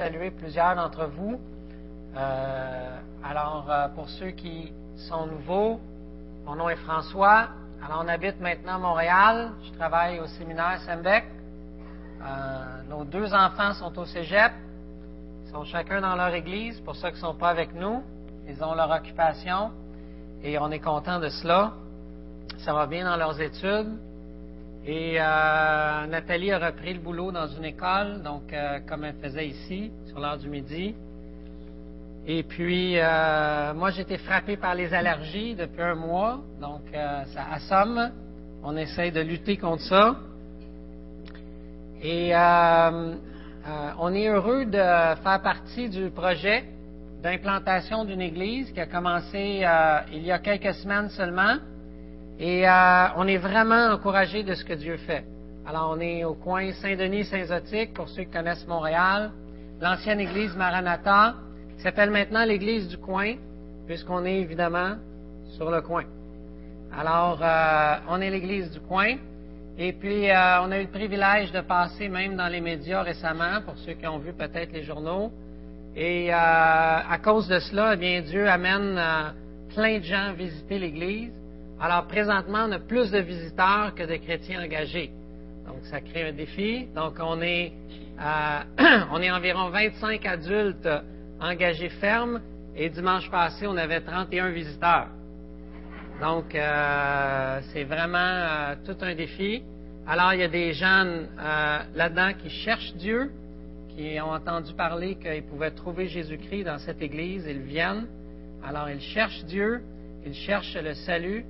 saluer plusieurs d'entre vous. Euh, alors, euh, pour ceux qui sont nouveaux, mon nom est François. Alors, on habite maintenant à Montréal. Je travaille au séminaire Sembec. Euh, nos deux enfants sont au cégep. Ils sont chacun dans leur église. Pour ceux qui ne sont pas avec nous, ils ont leur occupation et on est content de cela. Ça va bien dans leurs études. Et euh, Nathalie a repris le boulot dans une école, donc euh, comme elle faisait ici, sur l'heure du midi. Et puis, euh, moi, été frappé par les allergies depuis un mois, donc ça assomme. On essaye de lutter contre ça. Et on est heureux de faire partie du projet d'implantation d'une église qui a commencé il y a quelques semaines seulement. Et euh, on est vraiment encouragé de ce que Dieu fait. Alors, on est au coin Saint-Denis-Saint-Zotique, pour ceux qui connaissent Montréal. L'ancienne église Maranatha, s'appelle maintenant l'église du coin, puisqu'on est évidemment sur le coin. Alors, euh, on est l'église du coin. Et puis, euh, on a eu le privilège de passer même dans les médias récemment, pour ceux qui ont vu peut-être les journaux. Et à cause de cela, eh bien, Dieu amène plein de gens visiter l'église. Alors, présentement, on a plus de visiteurs que de chrétiens engagés. Donc, ça crée un défi. Donc, on est, euh, on est environ 25 adultes engagés fermes et dimanche passé, on avait 31 visiteurs. Donc, euh, c'est vraiment euh, tout un défi. Alors, il y a des jeunes là-dedans qui cherchent Dieu, qui ont entendu parler qu'ils pouvaient trouver Jésus-Christ dans cette église, ils viennent. Alors, ils cherchent Dieu, ils cherchent le salut,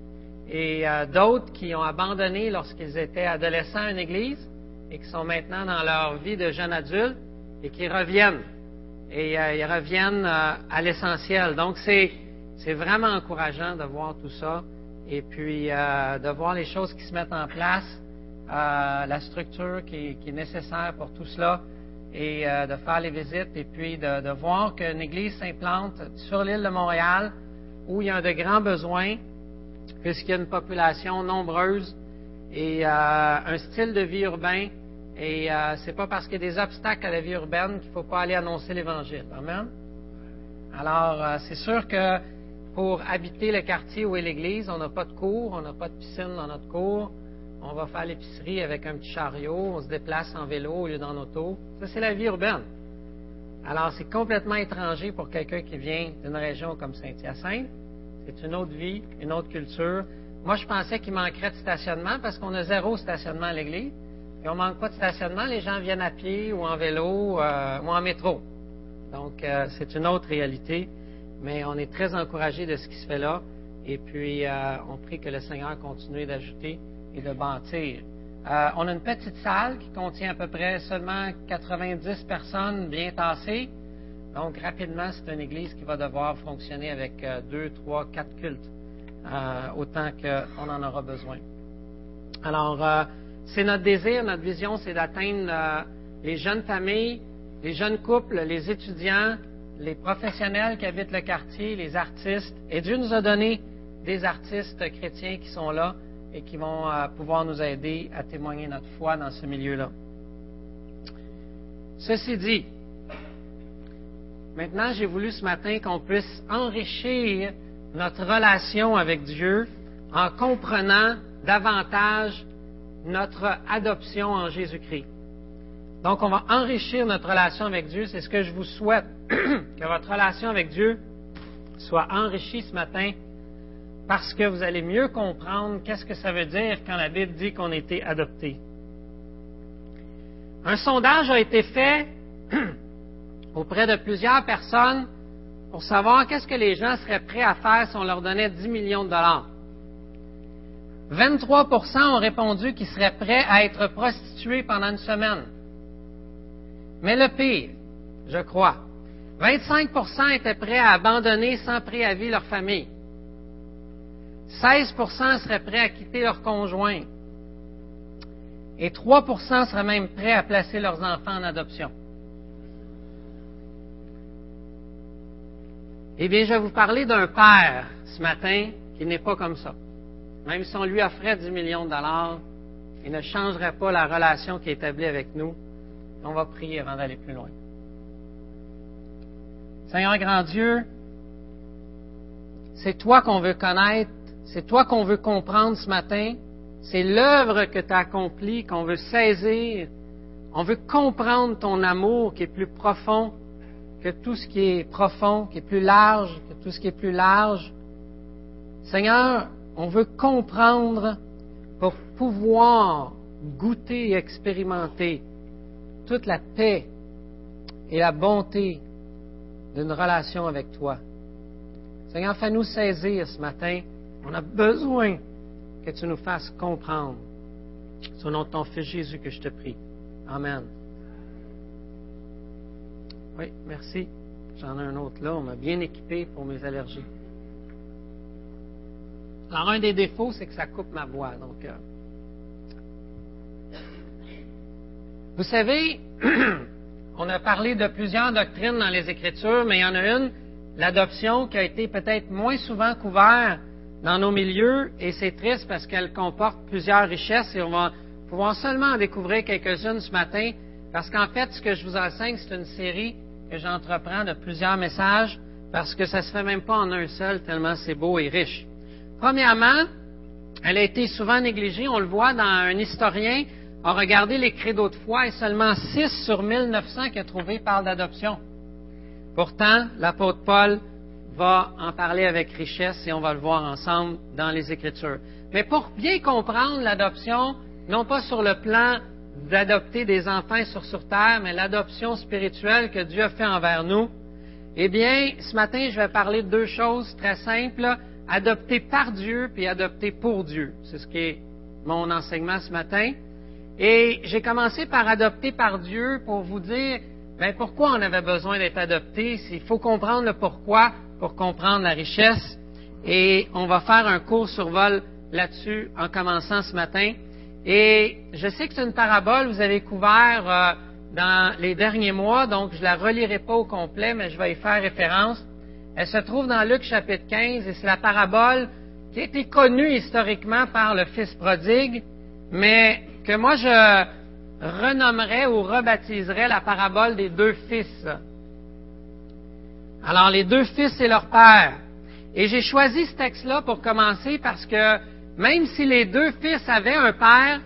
et euh, d'autres qui ont abandonné lorsqu'ils étaient adolescents une église et qui sont maintenant dans leur vie de jeunes adultes et qui reviennent. Et euh, ils reviennent euh, à l'essentiel. Donc, c'est, c'est vraiment encourageant de voir tout ça et puis de voir les choses qui se mettent en place, la structure qui, est nécessaire pour tout cela et de faire les visites et puis de, de voir qu'une église s'implante sur l'île de Montréal où il y a de grands besoins puisqu'il y a une population nombreuse et euh, un style de vie urbain. Et euh, c'est pas parce qu'il y a des obstacles à la vie urbaine qu'il ne faut pas aller annoncer l'Évangile. Amen. Alors, euh, c'est sûr que pour habiter le quartier où est l'église, on n'a pas de cours, on n'a pas de piscine dans notre cour. On va faire l'épicerie avec un petit chariot, on se déplace en vélo au lieu d'en auto. Ça, c'est la vie urbaine. Alors, c'est complètement étranger pour quelqu'un qui vient d'une région comme Saint-Hyacinthe. C'est une autre vie, une autre culture. Moi, je pensais qu'il manquerait de stationnement parce qu'on a zéro stationnement à l'église. Et on manque pas de stationnement. Les gens viennent à pied ou en vélo euh, ou en métro. Donc, euh, c'est une autre réalité. Mais on est très encouragé de ce qui se fait là. Et puis, euh, on prie que le Seigneur continue d'ajouter et de bâtir. on a une petite salle qui contient à peu près seulement 90 personnes bien tassées. Donc, rapidement, c'est une église qui va devoir fonctionner avec euh, deux, trois, quatre cultes, euh, autant qu'on en aura besoin. Alors, euh, c'est notre désir, notre vision, c'est d'atteindre les jeunes familles, les jeunes couples, les étudiants, les professionnels qui habitent le quartier, les artistes. Et Dieu nous a donné des artistes chrétiens qui sont là et qui vont pouvoir nous aider à témoigner notre foi dans ce milieu-là. Ceci dit, Maintenant, j'ai voulu ce matin qu'on puisse enrichir notre relation avec Dieu en comprenant davantage notre adoption en Jésus-Christ. Donc, on va enrichir notre relation avec Dieu. C'est ce que je vous souhaite, que votre relation avec Dieu soit enrichie ce matin parce que vous allez mieux comprendre qu'est-ce que ça veut dire quand la Bible dit qu'on a été adopté. Un sondage a été fait auprès de plusieurs personnes pour savoir qu'est-ce que les gens seraient prêts à faire si on leur donnait 10 millions de dollars. 23% ont répondu qu'ils seraient prêts à être prostitués pendant une semaine. Mais le pire, je crois, 25% étaient prêts à abandonner sans préavis leur famille. 16% seraient prêts à quitter leur conjoint. Et 3% seraient même prêts à placer leurs enfants en adoption. Eh bien, je vais vous parler d'un père ce matin qui n'est pas comme ça. Même si on lui offrait 10 millions de dollars, il ne changerait pas la relation qui est établie avec nous. On va prier avant d'aller plus loin. Seigneur grand Dieu, c'est toi qu'on veut connaître, c'est toi qu'on veut comprendre ce matin, c'est l'œuvre que tu as accomplie qu'on veut saisir, on veut comprendre ton amour qui est plus profond que tout ce qui est profond, qui est plus large que tout ce qui est plus large. Seigneur, on veut comprendre pour pouvoir goûter et expérimenter toute la paix et la bonté d'une relation avec toi. Seigneur, fais-nous saisir ce matin. On a besoin que tu nous fasses comprendre. C'est au nom de ton Fils Jésus que je te prie. Amen. Oui, merci. J'en ai un autre là. On m'a bien équipé pour mes allergies. Alors, un des défauts, c'est que ça coupe ma voix. Donc, euh, vous savez, on a parlé de plusieurs doctrines dans les Écritures, mais il y en a une, l'adoption, qui a été peut-être moins souvent couverte dans nos milieux, et c'est triste parce qu'elle comporte plusieurs richesses, et on va pouvoir seulement en découvrir quelques-unes ce matin, parce qu'en fait, ce que je vous enseigne, c'est une série que j'entreprends de plusieurs messages, parce que ça ne se fait même pas en un seul, tellement c'est beau et riche. Premièrement, elle a été souvent négligée, on le voit dans un historien, a regardé les credos de foi et seulement 6 sur 1900 qu'il a trouvé parlent d'adoption. Pourtant, l'apôtre Paul va en parler avec richesse et on va le voir ensemble dans les Écritures. Mais pour bien comprendre l'adoption, non pas sur le plan d'adopter des enfants sur, sur terre, mais l'adoption spirituelle que Dieu a fait envers nous, eh bien, ce matin, je vais parler de deux choses très simples, adopter par Dieu puis adopter pour Dieu. C'est ce qui est mon enseignement ce matin. Et j'ai commencé par adopter par Dieu pour vous dire ben, pourquoi on avait besoin d'être adopté? Il faut comprendre le pourquoi pour comprendre la richesse. Et on va faire un court survol là-dessus en commençant ce matin. Et je sais que c'est une parabole, vous avez couvert euh, dans les derniers mois, donc je ne la relirai pas au complet, mais je vais y faire référence. Elle se trouve dans Luc chapitre 15 et c'est la parabole qui a été connue historiquement par le Fils prodigue, mais que moi je renommerais ou rebaptiserais la parabole des deux fils. Alors les deux fils et leur père. Et j'ai choisi ce texte-là pour commencer parce que même si les deux fils avaient un père,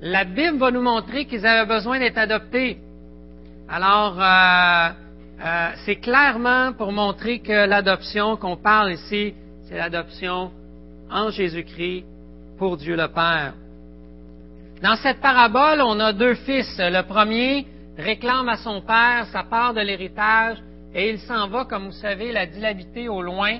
la Bible va nous montrer qu'ils avaient besoin d'être adoptés. Alors, euh, euh, c'est clairement pour montrer que l'adoption qu'on parle ici, c'est l'adoption en Jésus-Christ pour Dieu le Père. Dans cette parabole, on a deux fils. Le premier réclame à son père sa part de l'héritage et il s'en va, comme vous savez, la dilabiter au loin.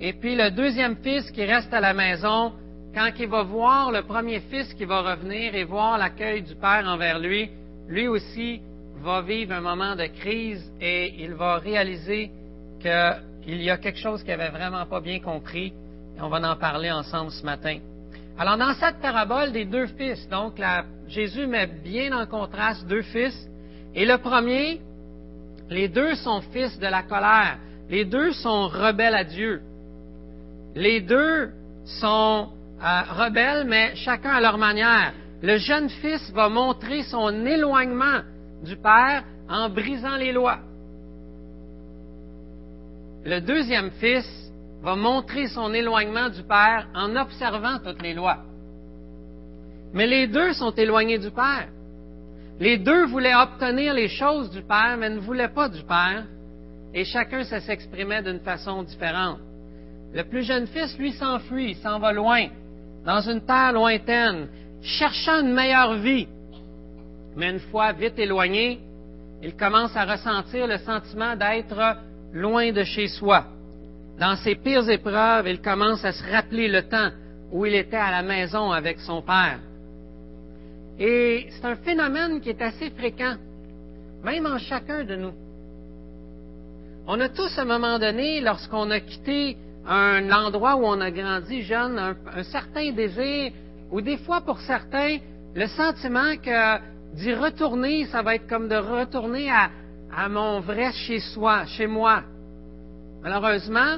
Et puis le deuxième fils qui reste à la maison, quand il va voir le premier fils qui va revenir et voir l'accueil du père envers lui, lui aussi va vivre un moment de crise et il va réaliser qu'il y a quelque chose qu'il n'avait vraiment pas bien compris. Et on va en parler ensemble ce matin. Alors, dans cette parabole des deux fils, donc, Jésus met bien en contraste deux fils. Et le premier, les deux sont fils de la colère. Les deux sont rebelles à Dieu. Les deux sont euh, rebelles, mais chacun à leur manière. Le jeune fils va montrer son éloignement du Père en brisant les lois. Le deuxième fils va montrer son éloignement du Père en observant toutes les lois. Mais les deux sont éloignés du Père. Les deux voulaient obtenir les choses du Père, mais ne voulaient pas du Père, et chacun ça s'exprimait d'une façon différente. Le plus jeune fils, lui, s'enfuit, il s'en va loin, dans une terre lointaine, cherchant une meilleure vie. Mais une fois vite éloigné, il commence à ressentir le sentiment d'être loin de chez soi dans ses pires épreuves, il commence à se rappeler le temps où il était à la maison avec son père. Et c'est un phénomène qui est assez fréquent, même en chacun de nous. On a tous, à un moment donné, lorsqu'on a quitté un endroit où on a grandi jeune, un, certain désir, ou des fois pour certains, le sentiment que d'y retourner, ça va être comme de retourner à, mon vrai chez soi, chez moi, Malheureusement,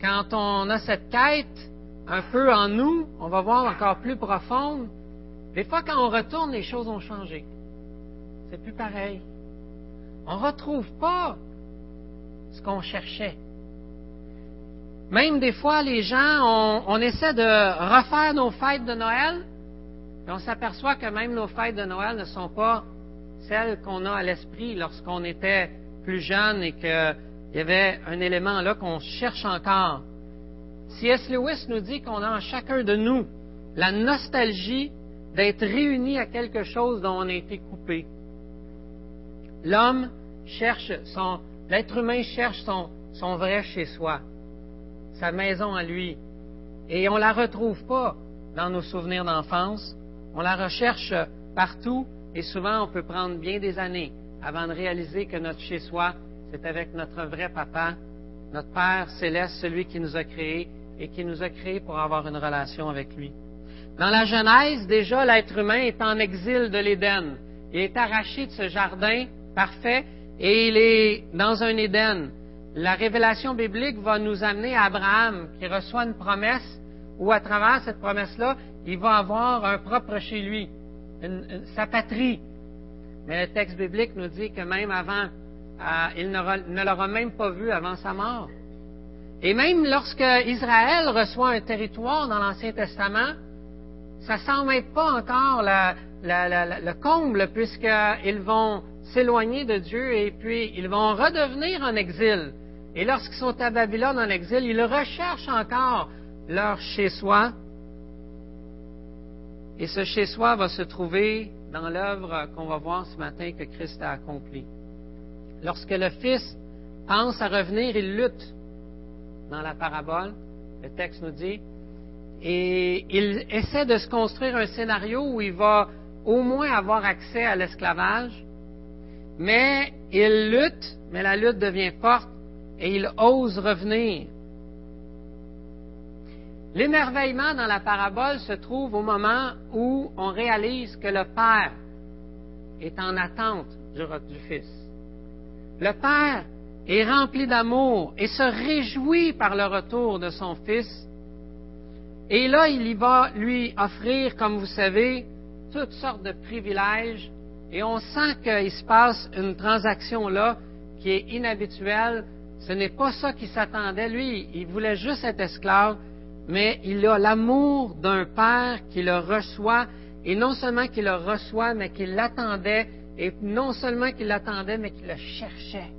quand on a cette quête un peu en nous, on va voir encore plus profonde. Des fois, quand on retourne, les choses ont changé. C'est plus pareil. On ne retrouve pas ce qu'on cherchait. Même des fois, les gens, on, essaie de refaire nos fêtes de Noël, et on s'aperçoit que même nos fêtes de Noël ne sont pas celles qu'on a à l'esprit lorsqu'on était plus jeune et qu'il y avait un élément là qu'on cherche encore. C.S. Lewis nous dit qu'on a en chacun de nous la nostalgie d'être réunis à quelque chose dont on a été coupé. L'homme cherche son, l'être humain cherche son, son vrai chez soi sa maison à lui. Et on ne la retrouve pas dans nos souvenirs d'enfance. On la recherche partout et souvent on peut prendre bien des années avant de réaliser que notre chez-soi, c'est avec notre vrai papa, notre Père céleste, celui qui nous a créés et qui nous a créés pour avoir une relation avec lui. Dans la Genèse, déjà, l'être humain est en exil de l'Éden. Il est arraché de ce jardin parfait et il est dans un Éden la révélation biblique va nous amener à Abraham qui reçoit une promesse où à travers cette promesse-là, il va avoir un propre chez lui, sa patrie. Mais le texte biblique nous dit que même avant, euh, il ne l'aura même pas vu avant sa mort. Et même lorsque Israël reçoit un territoire dans l'Ancien Testament, ça semble être pas encore le comble puisqu'ils vont s'éloigner de Dieu et puis ils vont redevenir en exil. Et lorsqu'ils sont à Babylone en exil, ils recherchent encore leur chez-soi. Et ce chez-soi va se trouver dans l'œuvre qu'on va voir ce matin que Christ a accomplie. Lorsque le Fils pense à revenir, il lutte dans la parabole, le texte nous dit, et il essaie de se construire un scénario où il va au moins avoir accès à l'esclavage, mais il lutte, mais la lutte devient forte et il ose revenir. L'émerveillement dans la parabole se trouve au moment où on réalise que le Père est en attente du, Fils. Le Père est rempli d'amour et se réjouit par le retour de son Fils. Et là, il y va lui offrir, comme vous savez, toutes sortes de privilèges. Et on sent qu'il se passe une transaction là qui est inhabituelle ce n'est pas ça qu'il s'attendait. Lui, il voulait juste être esclave, mais il a l'amour d'un père qui le reçoit, et non seulement qu'il le reçoit, mais qu'il l'attendait, et non seulement qu'il l'attendait, mais qu'il le cherchait.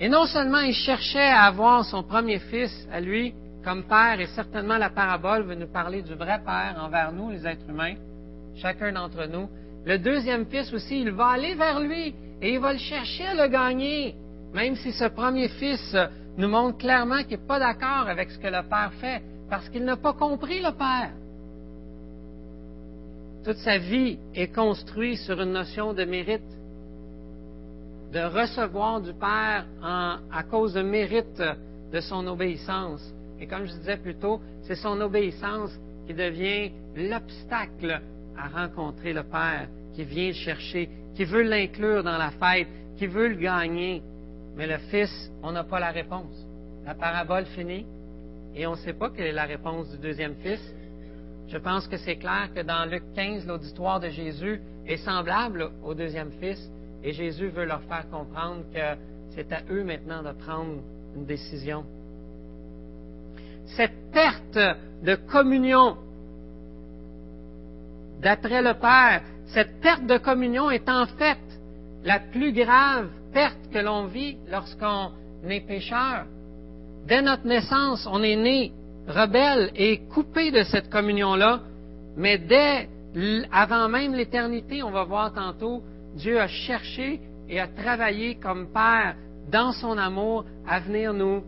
Et non seulement il cherchait à avoir son premier fils à lui comme père, et certainement la parabole veut nous parler du vrai père envers nous, les êtres humains, chacun d'entre nous. Le deuxième fils aussi, il va aller vers lui et il va le chercher à le gagner, même si ce premier fils nous montre clairement qu'il n'est pas d'accord avec ce que le Père fait, parce qu'il n'a pas compris le Père. Toute sa vie est construite sur une notion de mérite, de recevoir du Père à cause de mérite de son obéissance. Et comme je disais plus tôt, c'est son obéissance qui devient l'obstacle à rencontrer le Père, qui vient le chercher, qui veut l'inclure dans la fête, qui veut le gagner. Mais le Fils, on n'a pas la réponse. La parabole finit et on ne sait pas quelle est la réponse du deuxième Fils. Je pense que c'est clair que dans Luc 15, l'auditoire de Jésus est semblable au deuxième Fils et Jésus veut leur faire comprendre que c'est à eux maintenant de prendre une décision. Cette perte de communion d'après le Père, cette perte de communion est en fait la plus grave perte que l'on vit lorsqu'on est pécheur. Dès notre naissance, on est né rebelle et coupé de cette communion-là, mais dès avant même l'éternité, on va voir tantôt, Dieu a cherché et a travaillé comme Père dans son amour à venir nous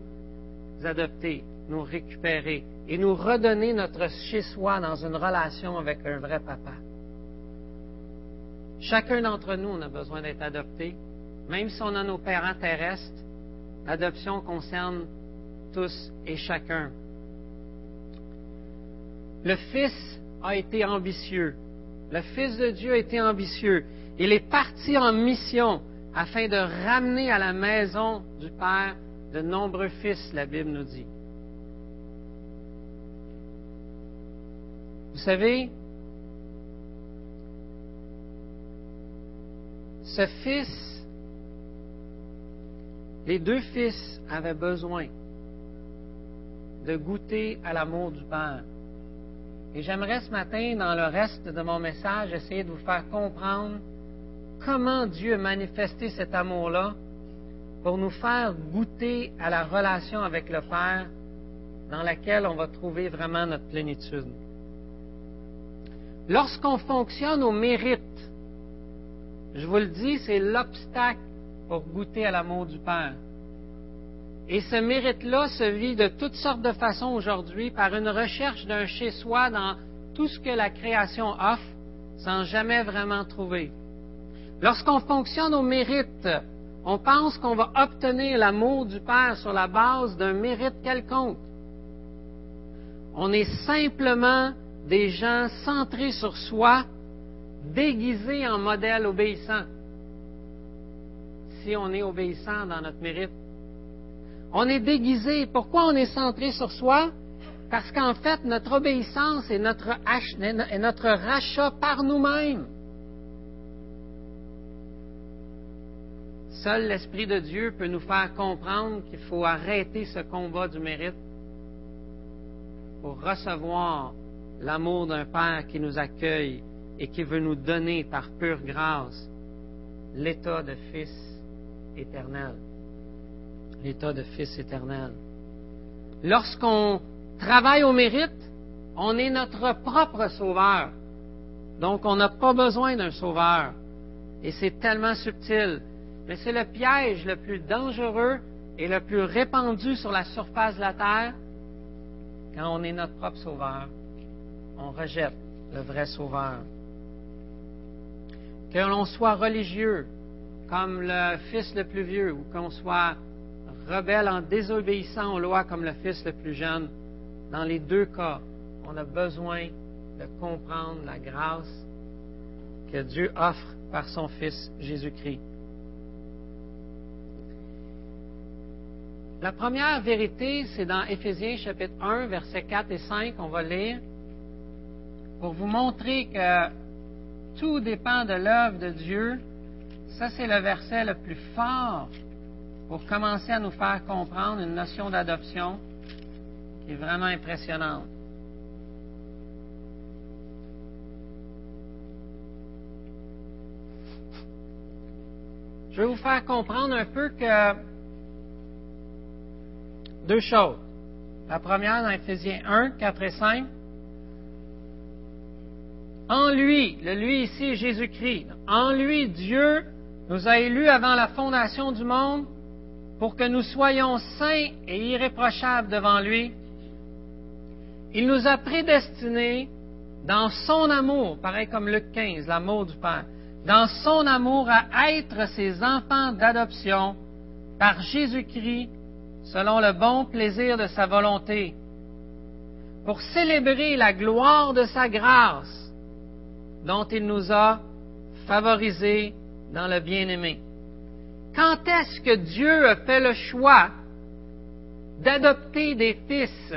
adopter, nous récupérer et nous redonner notre chez-soi dans une relation avec un vrai papa. Chacun d'entre nous, a besoin d'être adopté. Même si on a nos parents terrestres, l'adoption concerne tous et chacun. Le Fils a été ambitieux. Le Fils de Dieu a été ambitieux. Il est parti en mission afin de ramener à la maison du Père de nombreux fils, la Bible nous dit. Vous savez, ce fils Les deux fils avaient besoin de goûter à l'amour du Père. Et j'aimerais ce matin, dans le reste de mon message, essayer de vous faire comprendre comment Dieu a manifesté cet amour-là pour nous faire goûter à la relation avec le Père dans laquelle on va trouver vraiment notre plénitude. Lorsqu'on fonctionne au mérite, je vous le dis, c'est l'obstacle pour goûter à l'amour du Père. Et ce mérite-là se vit de toutes sortes de façons aujourd'hui par une recherche d'un chez-soi dans tout ce que la création offre sans jamais vraiment trouver. Lorsqu'on fonctionne au mérite, on pense qu'on va obtenir l'amour du Père sur la base d'un mérite quelconque. On est simplement des gens centrés sur soi, déguisés en modèle obéissant. Si on est obéissant dans notre mérite, on est déguisé. Pourquoi on est centré sur soi? Parce qu'en fait, notre obéissance est notre, est notre rachat par nous-mêmes. Seul l'Esprit de Dieu peut nous faire comprendre qu'il faut arrêter ce combat du mérite pour recevoir l'amour d'un Père qui nous accueille et qui veut nous donner par pure grâce l'état de Fils éternel l'état de Fils éternel. Lorsqu'on travaille au mérite, on est notre propre sauveur. Donc, on n'a pas besoin d'un sauveur. Et c'est tellement subtil. Mais c'est le piège le plus dangereux et le plus répandu sur la surface de la terre quand on est notre propre sauveur. On rejette le vrai sauveur. Que l'on soit religieux, comme le fils le plus vieux, ou qu'on soit rebelle en désobéissant aux lois comme le fils le plus jeune, dans les deux cas, on a besoin de comprendre la grâce que Dieu offre par son Fils Jésus-Christ. La première vérité, c'est dans Éphésiens chapitre 1, versets 4 et 5, on va lire, pour vous montrer que tout dépend de l'œuvre de Dieu. Ça, c'est le verset le plus fort pour commencer à nous faire comprendre une notion d'adoption qui est vraiment impressionnante. Je vais vous faire comprendre un peu que deux choses. La première dans Ephésiens 1, 4 et 5. En lui, le lui ici Jésus-Christ, en lui Dieu nous a élus avant la fondation du monde pour que nous soyons saints et irréprochables devant lui. Il nous a prédestinés dans son amour, pareil comme Luc 15, l'amour du Père, dans son amour à être ses enfants d'adoption par Jésus-Christ, selon le bon plaisir de sa volonté, pour célébrer la gloire de sa grâce dont il nous a favorisés dans le bien-aimé. Quand est-ce que Dieu a fait le choix d'adopter des fils?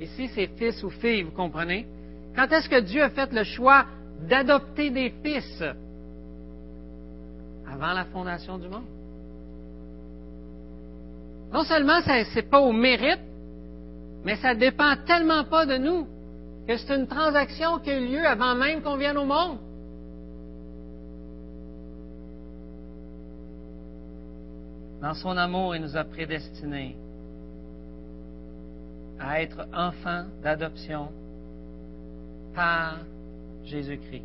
Ici, c'est fils ou filles, vous comprenez? Quand est-ce que Dieu a fait le choix d'adopter des fils? Avant la fondation du monde. Non seulement ce n'est pas au mérite, mais ça ne dépend tellement pas de nous que c'est une transaction qui a eu lieu avant même qu'on vienne au monde. Dans son amour, il nous a prédestinés à être enfants d'adoption par Jésus-Christ,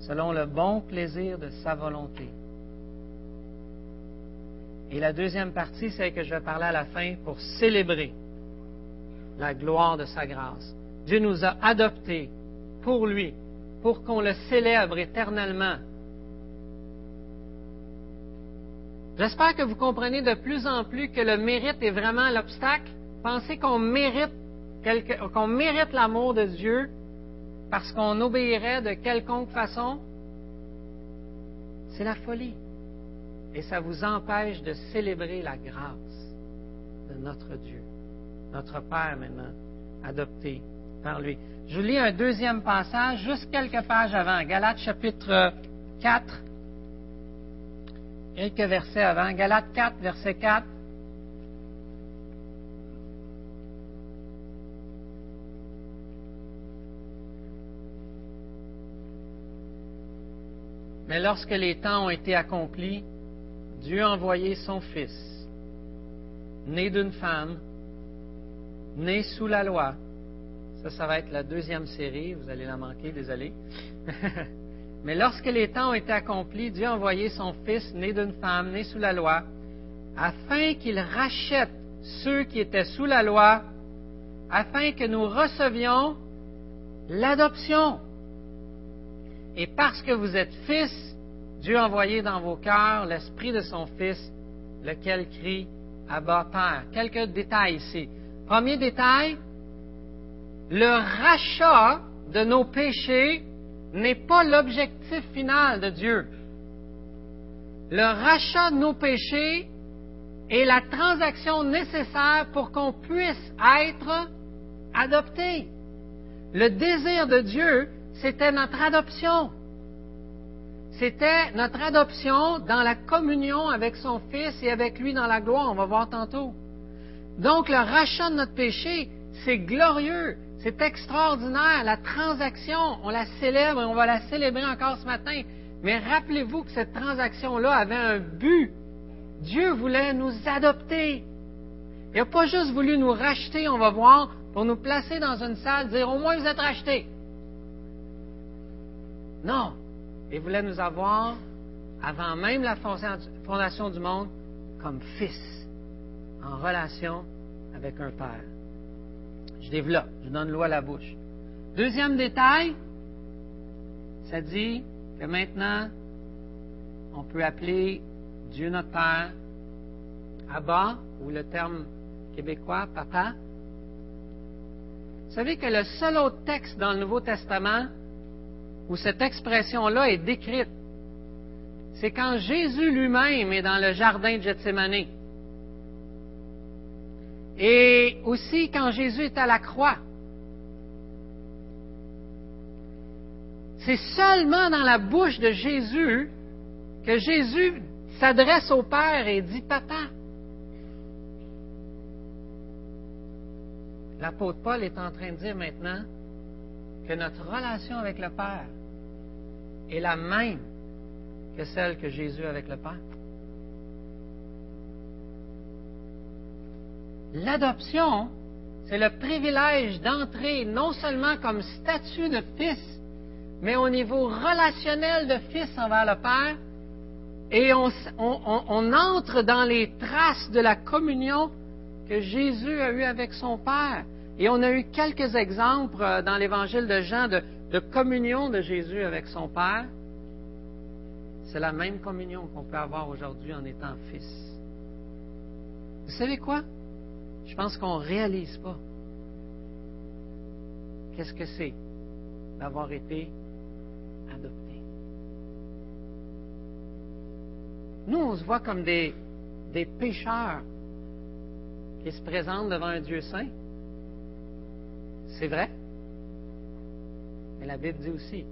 selon le bon plaisir de sa volonté. Et la deuxième partie, c'est que je vais parler à la fin pour célébrer la gloire de sa grâce. Dieu nous a adoptés pour lui, pour qu'on le célèbre éternellement J'espère que vous comprenez de plus en plus que le mérite est vraiment l'obstacle. Pensez qu'on mérite, qu'on mérite l'amour de Dieu parce qu'on obéirait de quelconque façon. C'est la folie. Et ça vous empêche de célébrer la grâce de notre Dieu, notre Père maintenant, adopté par lui. Je lis un deuxième passage, juste quelques pages avant, Galates chapitre 4, quelques versets avant. Galates 4, verset 4. Mais lorsque les temps ont été accomplis, Dieu a envoyé son Fils, né d'une femme, né sous la loi. Ça, ça va être la deuxième série, vous allez la manquer, désolé. Mais lorsque les temps ont été accomplis, Dieu a envoyé son Fils, né d'une femme, né sous la loi, afin qu'il rachète ceux qui étaient sous la loi, afin que nous recevions l'adoption. Et parce que vous êtes fils, Dieu a envoyé dans vos cœurs l'Esprit de son Fils, lequel crie Abba Père. Quelques détails ici. Premier détail, le rachat de nos péchés n'est pas l'objectif final de Dieu. Le rachat de nos péchés est la transaction nécessaire pour qu'on puisse être adopté. Le désir de Dieu, c'était notre adoption. C'était notre adoption dans la communion avec son Fils et avec lui dans la gloire. On va voir tantôt. Donc, le rachat de notre péché, c'est glorieux. C'est extraordinaire, la transaction, on la célèbre et on va la célébrer encore ce matin. Mais rappelez-vous que cette transaction-là avait un but. Dieu voulait nous adopter. Il n'a pas juste voulu nous racheter, on va voir, pour nous placer dans une salle, dire au moins vous êtes rachetés. Non, il voulait nous avoir, avant même la fondation du monde, comme fils, en relation avec un père. Je développe, je donne l'eau à la bouche. Deuxième détail, ça dit que maintenant, on peut appeler Dieu notre Père Abba, ou le terme québécois, papa. Vous savez que le seul autre texte dans le Nouveau Testament où cette expression-là est décrite, c'est quand Jésus lui-même est dans le jardin de Gethsemane. Et aussi quand Jésus est à la croix. C'est seulement dans la bouche de Jésus que Jésus s'adresse au Père et dit Papa. L'apôtre Paul est en train de dire maintenant que notre relation avec le Père est la même que celle que Jésus avec le Père. L'adoption, c'est le privilège d'entrer non seulement comme statut de fils, mais au niveau relationnel de fils envers le Père, et on, entre dans les traces de la communion que Jésus a eue avec son Père. Et on a eu quelques exemples euh, dans l'Évangile de Jean de communion de Jésus avec son Père. C'est la même communion qu'on peut avoir aujourd'hui en étant fils. Vous savez quoi? Je pense qu'on ne réalise pas qu'est-ce que c'est d'avoir été adopté. Nous, on se voit comme des, pécheurs qui se présentent devant un Dieu saint. C'est vrai. Mais la Bible dit aussi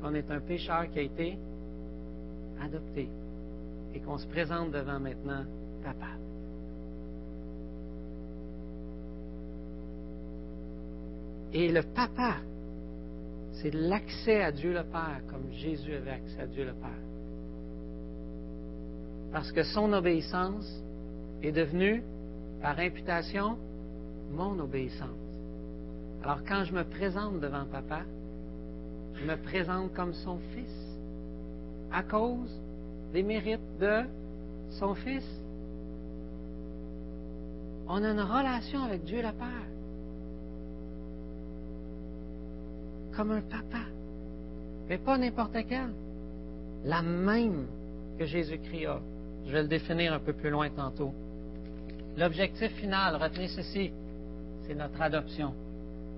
qu'on est un pécheur qui a été adopté et qu'on se présente devant maintenant Papa. Et le papa, c'est l'accès à Dieu le Père, comme Jésus avait accès à Dieu le Père. Parce que son obéissance est devenue, par imputation, mon obéissance. Alors quand je me présente devant papa, je me présente comme son fils, à cause des mérites de son fils. On a une relation avec Dieu le Père. Comme un papa, mais pas n'importe quel. La même que Jésus-Christ a. Je vais le définir un peu plus loin tantôt. L'objectif final, retenez ceci, c'est notre adoption.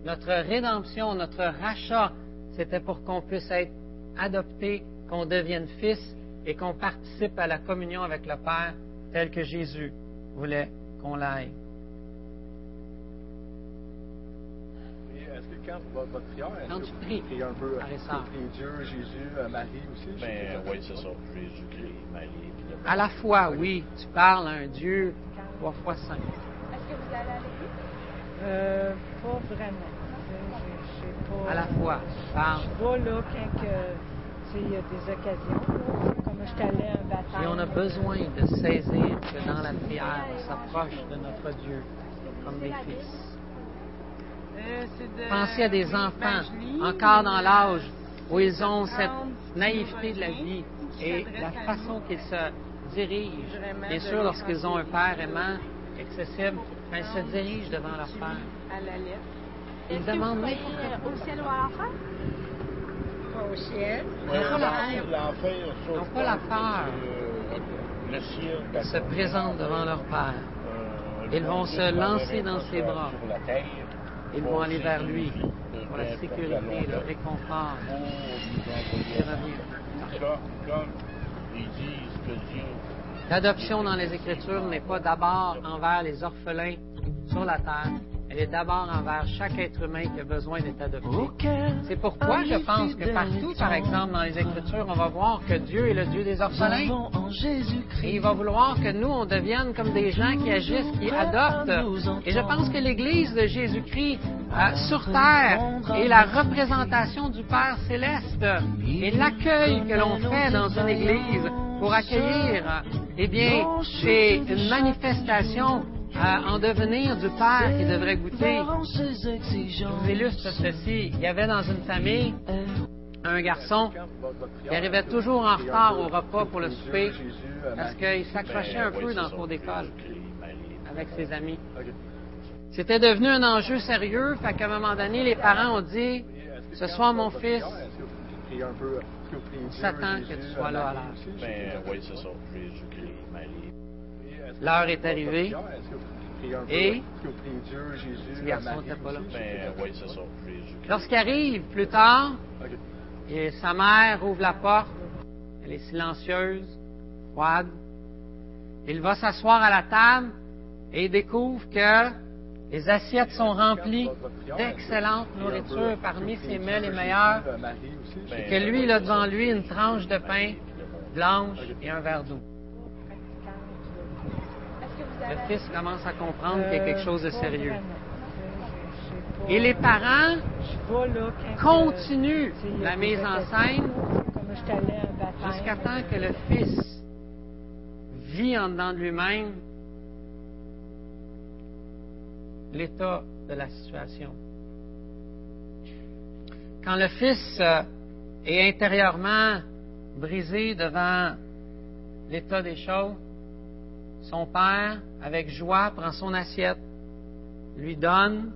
Notre rédemption, notre rachat, c'était pour qu'on puisse être adopté, qu'on devienne fils et qu'on participe à la communion avec le Père tel que Jésus voulait qu'on l'aille. Quand votre, prière, est-ce que vous priez un peu, priez Dieu, Jésus, euh, Marie aussi? Ben oui, c'est ça. Jésus-Christ, Marie, À la fois, oui, tu parles à un Dieu trois fois saint. Est-ce que vous allez à l'église? Euh, pas vraiment. À la fois, tu parles. Je vais là quand que, tu sais, il y a des occasions. Comme je à un baptême. Et on a besoin de saisir que dans la prière, on s'approche de notre Dieu comme des fils. Euh, Pensez à des enfants, encore dans mais, l'âge euh, où ils ont cette naïveté de la vie et la façon qu'ils se dirigent. Bien sûr, lorsqu'ils ont un père aimant, accessible, ils se dirigent devant leur père. Ils demandent n'importe au ciel ou à? Pas au ciel. Ils n'ont pas la peur. L'enfer, Ils n'ont pas la peur. Le ciel, Ils se présentent devant leur père. euh, Ils vont se lancer dans ses bras. Ils vont aller vers lui pour la sécurité, le réconfort. L'adoption dans les Écritures n'est pas d'abord envers les orphelins sur la terre, elle est d'abord envers chaque être humain qui a besoin d'être adopté. C'est pourquoi je pense que partout, par exemple, dans les Écritures, on va voir que Dieu est le Dieu des orphelins. Et il va vouloir que nous, on devienne comme des gens qui agissent, qui adoptent. Et je pense que l'Église de Jésus-Christ euh, sur terre est la représentation du Père céleste. Et l'accueil que l'on fait dans une Église pour accueillir, eh bien, c'est une manifestation en devenir du Père qui devrait goûter. Je vous illustre ceci. Il y avait dans une famille un garçon qui arrivait toujours en retard au repas pour le souper parce qu'il s'accrochait un peu dans le cours d'école avec ses amis. C'était devenu un enjeu sérieux, fait qu'à un moment donné, les parents ont dit Ce soir, mon fils, est-ce que tu sois là à l'heure. Ben pas. oui, c'est ça. Jésus-Christ, Marie. L'heure est arrivée. Et? Petit garçon n'était pas là. Ben. Jésus-Christ. Lorsqu'il arrive plus tard, et sa mère ouvre la porte, elle est silencieuse, froide. Il va s'asseoir à la table et il découvre que les assiettes sont remplies d'excellente nourriture parmi ses mets les meilleurs, et que lui, il a devant lui une tranche de pain blanche et un verre d'eau. Le fils commence à comprendre qu'il y a quelque chose de Euh, sérieux. Et les parents continuent la mise en scène jusqu'à temps que le fils vit en dedans de lui-même l'état de la situation. Quand le fils euh, est intérieurement brisé devant l'état des choses, son père, avec joie, prend son assiette, lui donne,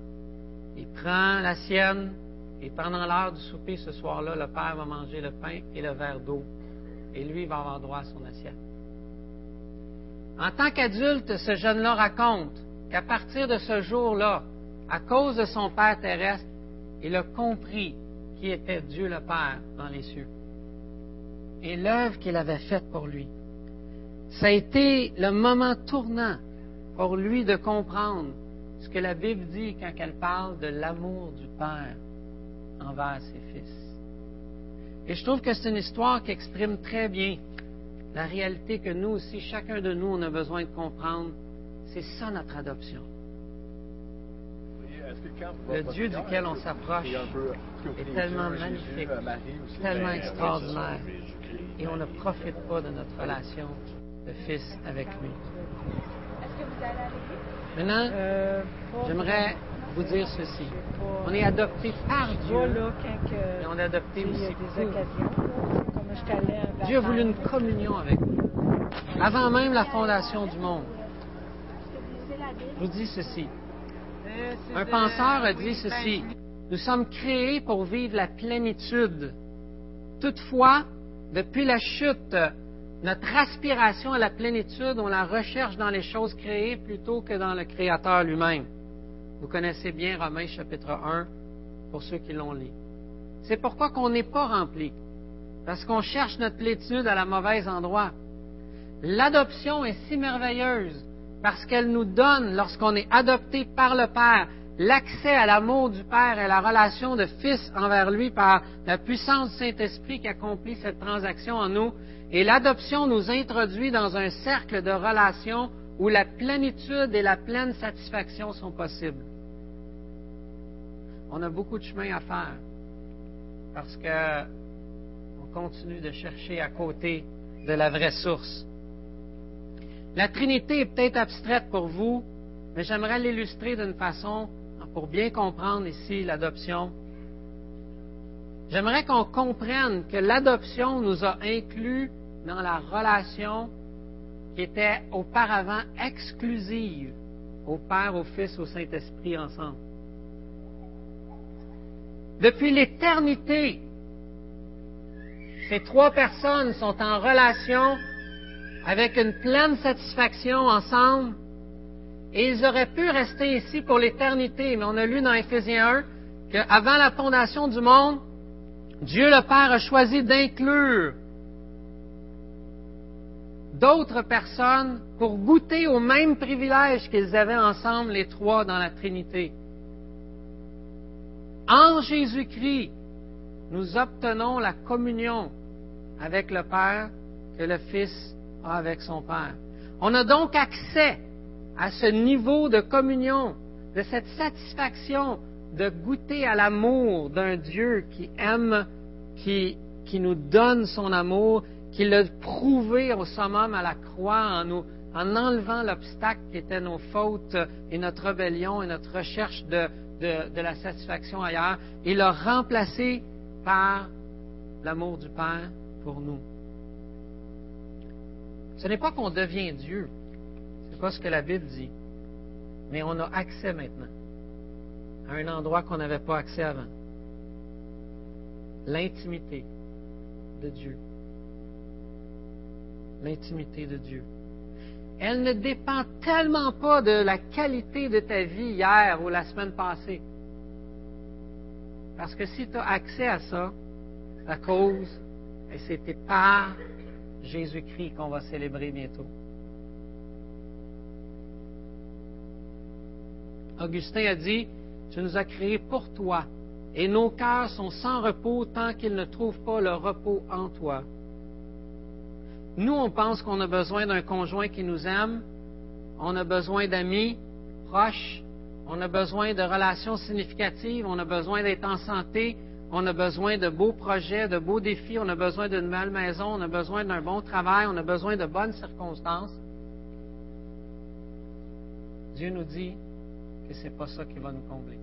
il prend la sienne, et pendant l'heure du souper ce soir-là, le père va manger le pain et le verre d'eau, et lui va avoir droit à son assiette. En tant qu'adulte, ce jeune-là raconte qu'à partir de ce jour-là, à cause de son Père terrestre, il a compris qui était Dieu le Père dans les cieux et l'œuvre qu'il avait faite pour lui. Ça a été le moment tournant pour lui de comprendre ce que la Bible dit quand elle parle de l'amour du Père envers ses fils. Et je trouve que c'est une histoire qui exprime très bien la réalité que nous aussi, chacun de nous, on a besoin de comprendre. C'est ça notre adoption. Le Dieu duquel on s'approche est tellement magnifique, tellement Ben, extraordinaire, c'est ça. Jésus-Christ, et on ne profite pas de notre relation de fils avec lui. Est-ce que vous allez à l'église? Maintenant, Euh, j'aimerais vous dire ceci. On est adopté par Dieu, là quand que, et on est adopté il y a aussi des occasions. Comme je à. Dieu a voulu une communion avec nous, avant même la fondation du monde. Je vous dis ceci. Un penseur a dit ceci. Nous sommes créés pour vivre la plénitude. Toutefois, depuis la chute, notre aspiration à la plénitude, on la recherche dans les choses créées plutôt que dans le Créateur lui-même. Vous connaissez bien Romains chapitre 1 pour ceux qui l'ont lu. C'est pourquoi qu'on n'est pas rempli. Parce qu'on cherche notre plénitude à la mauvaise endroit. L'adoption est si merveilleuse parce qu'elle nous donne, lorsqu'on est adopté par le Père, l'accès à l'amour du Père et la relation de Fils envers lui par la puissance du Saint-Esprit qui accomplit cette transaction en nous. Et l'adoption nous introduit dans un cercle de relations où la plénitude et la pleine satisfaction sont possibles. On a beaucoup de chemin à faire parce que on continue de chercher à côté de la vraie source. La Trinité est peut-être abstraite pour vous, mais j'aimerais l'illustrer d'une façon pour bien comprendre ici l'adoption. J'aimerais qu'on comprenne que l'adoption nous a inclus dans la relation qui était auparavant exclusive au Père, au Fils, au Saint-Esprit ensemble. Depuis l'éternité, ces trois personnes sont en relation avec une pleine satisfaction ensemble et ils auraient pu rester ici pour l'éternité, mais on a lu dans Éphésiens 1 qu'avant la fondation du monde, Dieu le Père a choisi d'inclure d'autres personnes pour goûter au même privilège qu'ils avaient ensemble les trois dans la Trinité. En Jésus-Christ, nous obtenons la communion avec le Père que le Fils a avec son Père. On a donc accès à ce niveau de communion, de cette satisfaction de goûter à l'amour d'un Dieu qui aime, qui, qui nous donne son amour, qui l'a prouvé au summum à la croix en, nous, en enlevant l'obstacle qui était nos fautes et notre rébellion et notre recherche de, de, la satisfaction ailleurs, et l'a remplacé par l'amour du Père pour nous. Ce n'est pas qu'on devient Dieu, ce n'est pas ce que la Bible dit, mais on a accès maintenant à un endroit qu'on n'avait pas accès avant. L'intimité de Dieu. L'intimité de Dieu. Elle ne dépend tellement pas de la qualité de ta vie hier ou la semaine passée. Parce que si tu as accès à ça, la cause, c'était par Jésus-Christ qu'on va célébrer bientôt. Augustin a dit, tu nous as créés pour toi, et nos cœurs sont sans repos tant qu'ils ne trouvent pas le repos en toi. Nous, on pense qu'on a besoin d'un conjoint qui nous aime, on a besoin d'amis proches, on a besoin de relations significatives, on a besoin d'être en santé, on a besoin de beaux projets, de beaux défis, on a besoin d'une belle maison, on a besoin d'un bon travail, on a besoin de bonnes circonstances. Dieu nous dit que ce n'est pas ça qui va nous combler.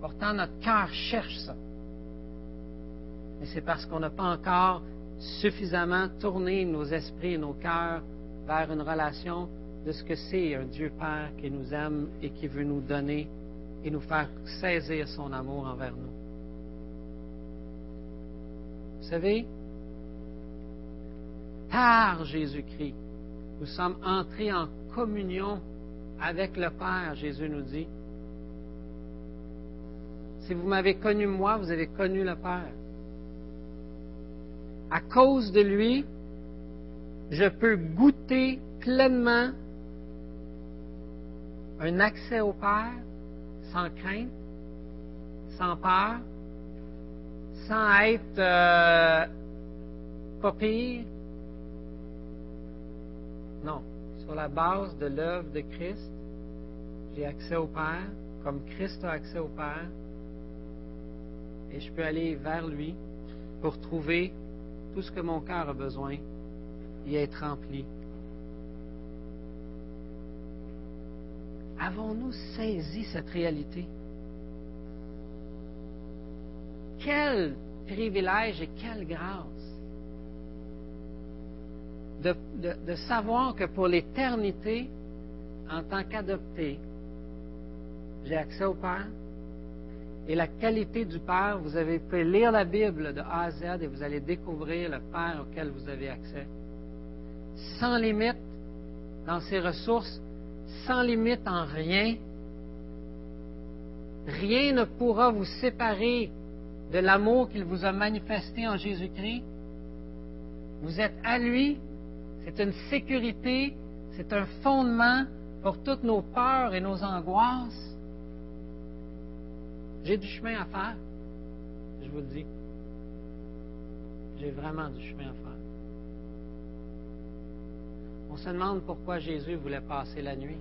Pourtant, notre cœur cherche ça. Mais c'est parce qu'on n'a pas encore suffisamment tourné nos esprits et nos cœurs vers une relation de ce que c'est un Dieu Père qui nous aime et qui veut nous donner et nous faire saisir son amour envers nous. Vous savez, par Jésus-Christ, nous sommes entrés en communion avec le Père, Jésus nous dit. Si vous m'avez connu moi, vous avez connu le Père. À cause de lui, je peux goûter pleinement un accès au Père sans crainte, sans peur, sans être euh, pas pire. Non, sur la base de l'œuvre de Christ, j'ai accès au Père, comme Christ a accès au Père, et je peux aller vers lui pour trouver tout ce que mon cœur a besoin et être rempli. Avons-nous saisi cette réalité? Quel privilège et quelle grâce de, savoir que pour l'éternité, en tant qu'adopté, j'ai accès au Père. Et la qualité du Père, vous avez pu lire la Bible de A à Z et vous allez découvrir le Père auquel vous avez accès. Sans limite dans ses ressources, sans limite en rien. Rien ne pourra vous séparer de l'amour qu'il vous a manifesté en Jésus-Christ. Vous êtes à lui, c'est une sécurité, c'est un fondement pour toutes nos peurs et nos angoisses. J'ai du chemin à faire, je vous le dis. J'ai vraiment du chemin à faire. On se demande pourquoi Jésus voulait passer la nuit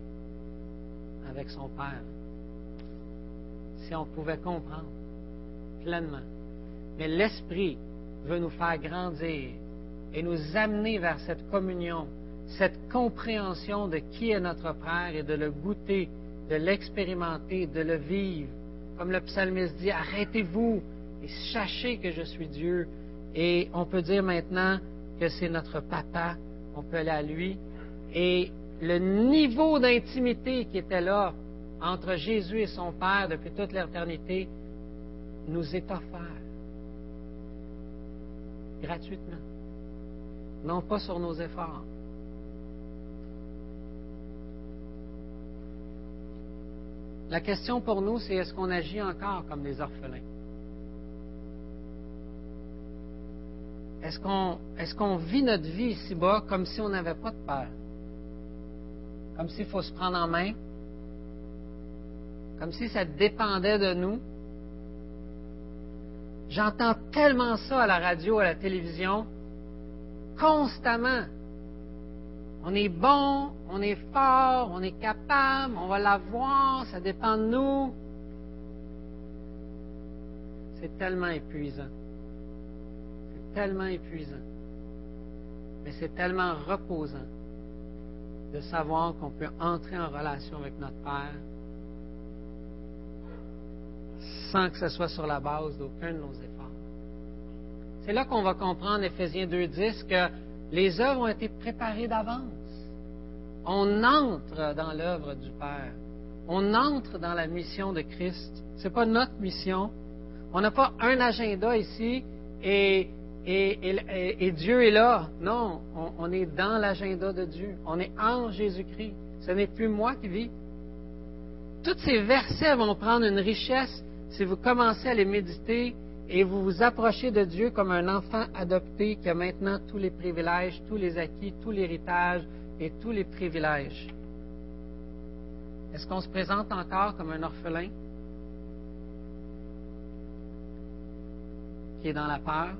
avec son Père. Si on pouvait comprendre pleinement. Mais l'Esprit veut nous faire grandir et nous amener vers cette communion, cette compréhension de qui est notre Père et de le goûter, de l'expérimenter, de le vivre. Comme le psalmiste dit, arrêtez-vous et sachez que je suis Dieu. Et on peut dire maintenant que c'est notre papa, on peut aller à lui. Et le niveau d'intimité qui était là entre Jésus et son Père depuis toute l'éternité nous est offert gratuitement, non pas sur nos efforts. La question pour nous, c'est est-ce qu'on agit encore comme des orphelins? Est-ce qu'on vit notre vie ici-bas comme si on n'avait pas de père? Comme s'il faut se prendre en main? Comme si ça dépendait de nous? J'entends tellement ça à la radio, à la télévision, constamment. On est bon, on est fort, on est capable, on va l'avoir, ça dépend de nous. C'est tellement épuisant. C'est tellement épuisant. Mais c'est tellement reposant de savoir qu'on peut entrer en relation avec notre Père sans que ce soit sur la base d'aucun de nos efforts. C'est là qu'on va comprendre, Ephésiens 2.10, que les œuvres ont été préparées d'avance. On entre dans l'œuvre du Père. On entre dans la mission de Christ. Ce n'est pas notre mission. On n'a pas un agenda ici et, et, Dieu est là. Non, on, on est dans l'agenda de Dieu. On est en Jésus-Christ. Ce n'est plus moi qui vis. Tous ces versets vont prendre une richesse si vous commencez à les méditer et vous vous approchez de Dieu comme un enfant adopté qui a maintenant tous les privilèges, tous les acquis, tout l'héritage et tous les privilèges. Est-ce qu'on se présente encore comme un orphelin qui est dans la peur,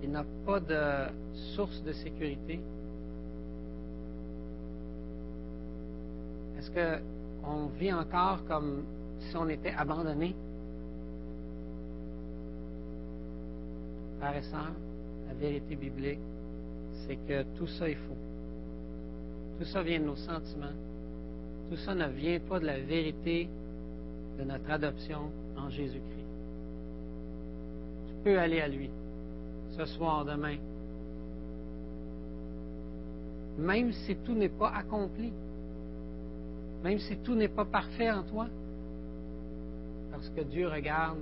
qui n'a pas de source de sécurité? Est-ce qu'on vit encore comme si on était abandonné? Frères et la vérité biblique, c'est que tout ça est faux. Tout ça vient de nos sentiments. Tout ça ne vient pas de la vérité de notre adoption en Jésus-Christ. Tu peux aller à lui ce soir, demain, même si tout n'est pas accompli, même si tout n'est pas parfait en toi parce que Dieu regarde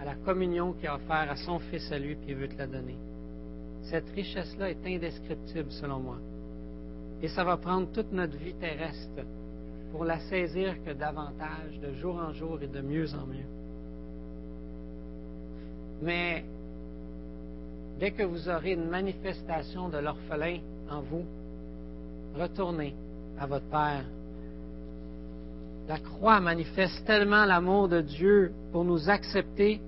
à la communion qu'il a offert à son Fils à lui, puis il veut te la donner. Cette richesse-là est indescriptible, selon moi. Et ça va prendre toute notre vie terrestre pour la saisir que davantage, de jour en jour et de mieux en mieux. Mais dès que vous aurez une manifestation de l'orphelin en vous, retournez à votre Père la croix manifeste tellement l'amour de Dieu pour nous accepter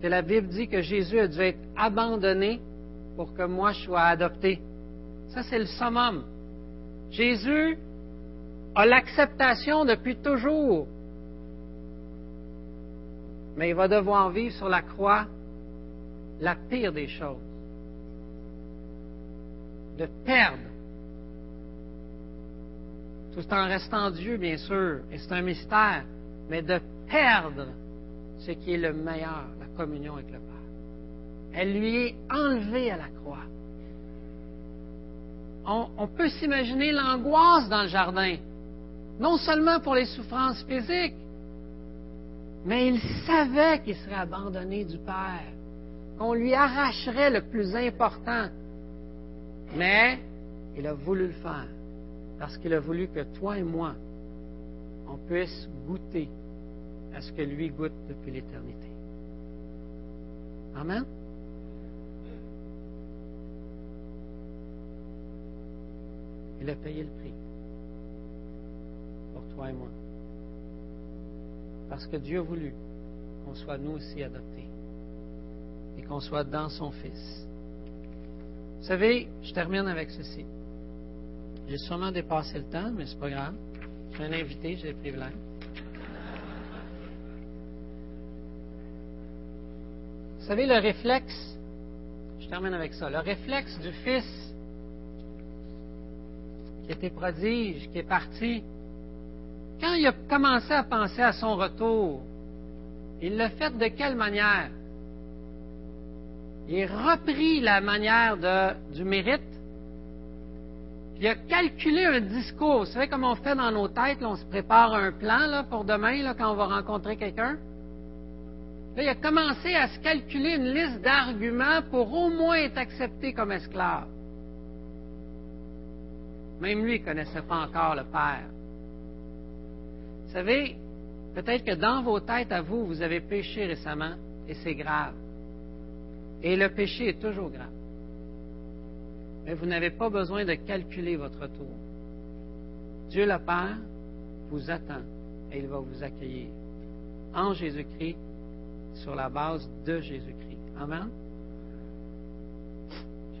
que la Bible dit que Jésus a dû être abandonné pour que moi je sois adopté. Ça, c'est le summum. Jésus a l'acceptation depuis toujours. Mais il va devoir vivre sur la croix la pire des choses. De perdre tout en restant Dieu, bien sûr, et c'est un mystère, mais de perdre ce qui est le meilleur, la communion avec le Père. Elle lui est enlevée à la croix. On, peut s'imaginer l'angoisse dans le jardin, non seulement pour les souffrances physiques, mais il savait qu'il serait abandonné du Père, qu'on lui arracherait le plus important. Mais il a voulu le faire parce qu'il a voulu que toi et moi, on puisse goûter à ce que lui goûte depuis l'éternité. Amen. Il a payé le prix pour toi et moi. parce que Dieu a voulu qu'on soit nous aussi adoptés et qu'on soit dans son Fils. Vous savez, je termine avec ceci. J'ai sûrement dépassé le temps, mais c'est pas grave. Je suis un invité, j'ai des privilèges. Vous savez, le réflexe, je termine avec ça, le réflexe du Fils qui était prodige, qui est parti, quand il a commencé à penser à son retour, il l'a fait de quelle manière? Il a repris la manière du mérite, il a calculé un discours. Vous savez comment on fait dans nos têtes? on se prépare un plan là, pour demain, quand on va rencontrer quelqu'un? Là, il a commencé à se calculer une liste d'arguments pour au moins être accepté comme esclave. Même lui ne connaissait pas encore le Père. Vous savez, peut-être que dans vos têtes à vous, vous avez péché récemment et c'est grave. Et le péché est toujours grave. Mais vous n'avez pas besoin de calculer votre tour. Dieu le Père vous attend et il va vous accueillir en Jésus-Christ sur la base de Jésus-Christ. Amen.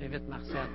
J'invite Marcel.